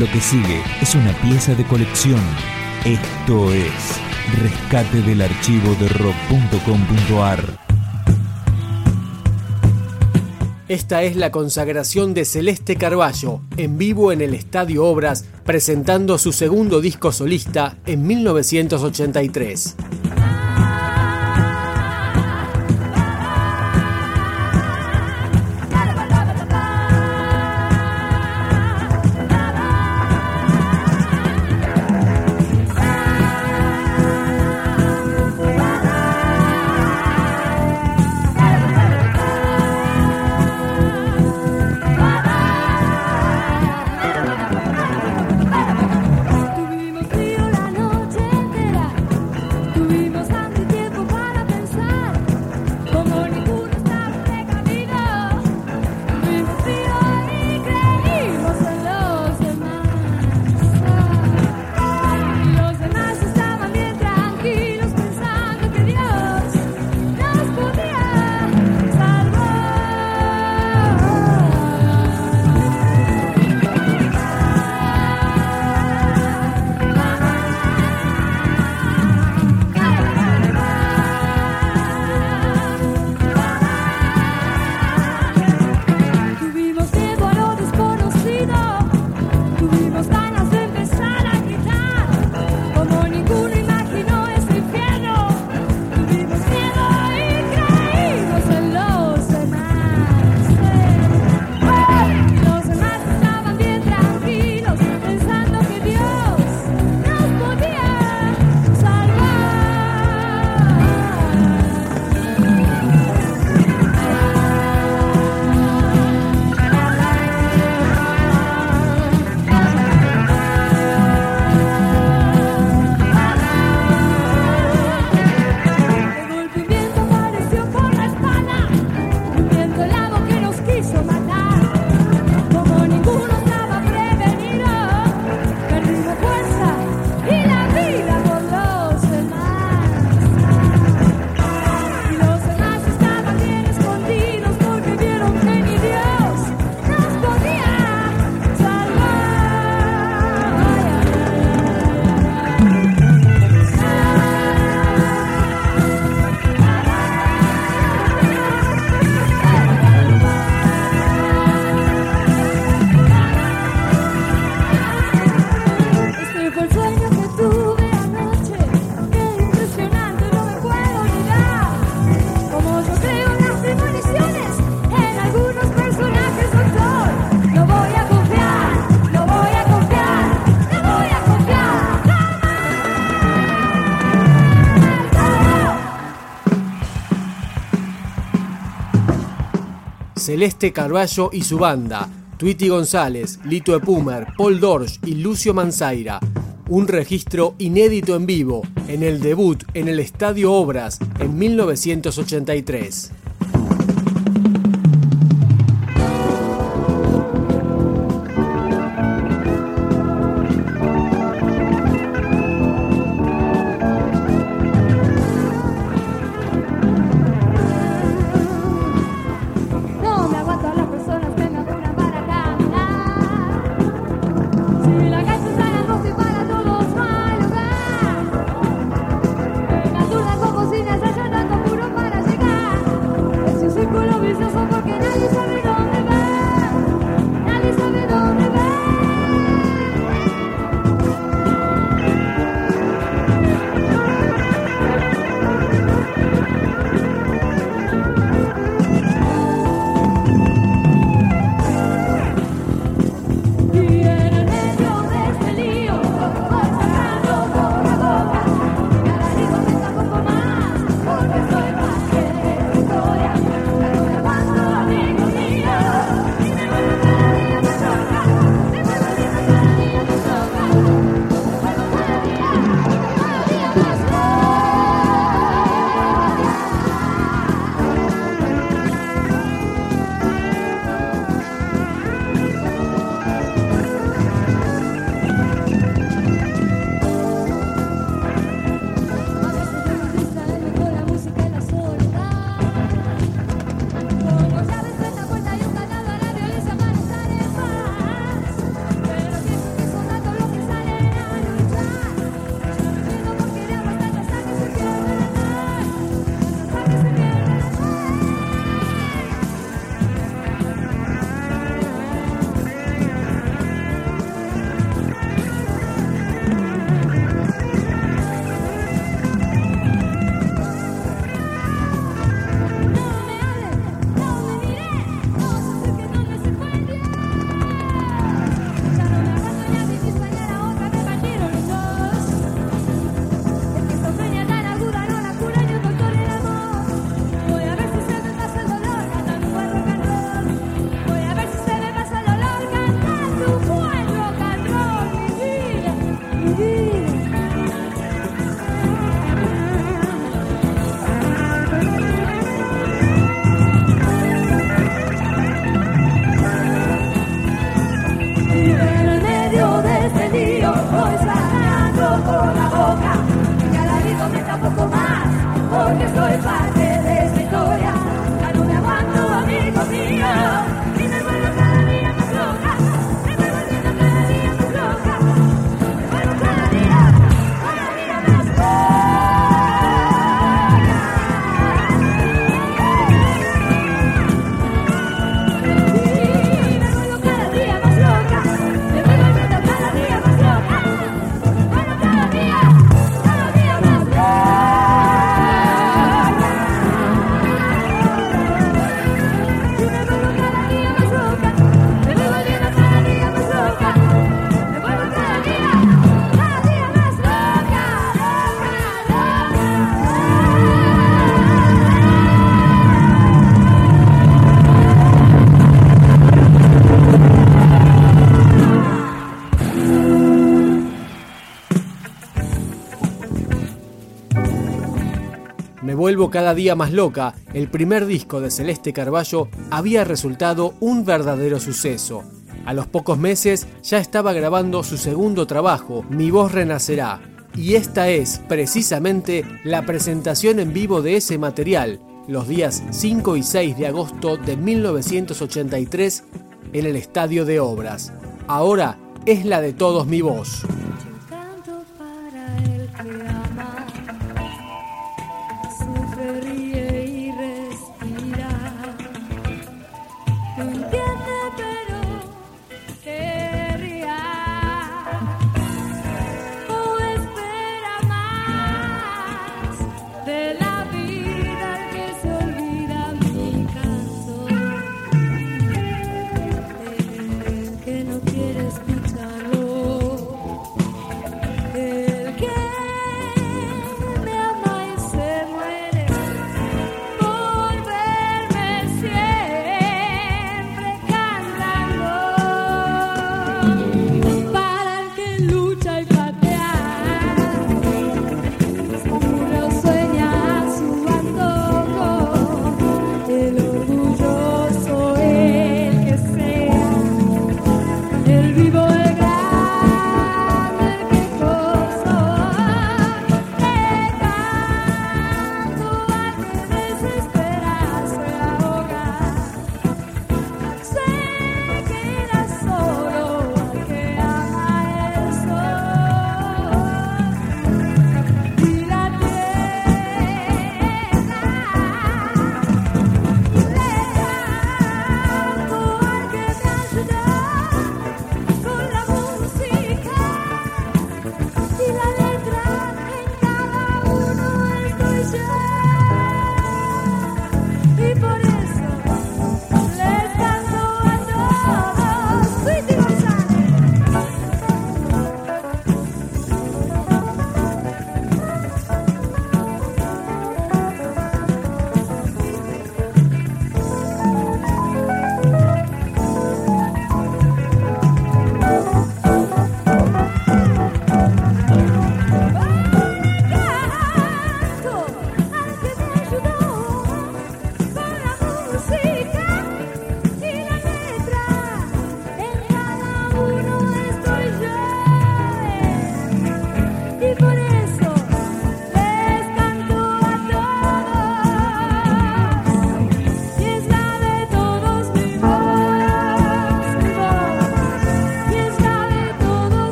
Lo que sigue es una pieza de colección. Esto es Rescate del archivo de rock.com.ar. Esta es la consagración de Celeste Carballo, en vivo en el Estadio Obras, presentando su segundo disco solista en 1983. Celeste Carballo y su banda, Tweety González, Lito Epumer, Paul Dorsch y Lucio Manzaira. Un registro inédito en vivo en el debut en el Estadio Obras en 1983. Cada día más loca, el primer disco de Celeste Carballo había resultado un verdadero suceso. A los pocos meses ya estaba grabando su segundo trabajo, Mi voz renacerá, y esta es precisamente la presentación en vivo de ese material, los días 5 y 6 de agosto de 1983 en el Estadio de Obras. Ahora es la de todos mi voz.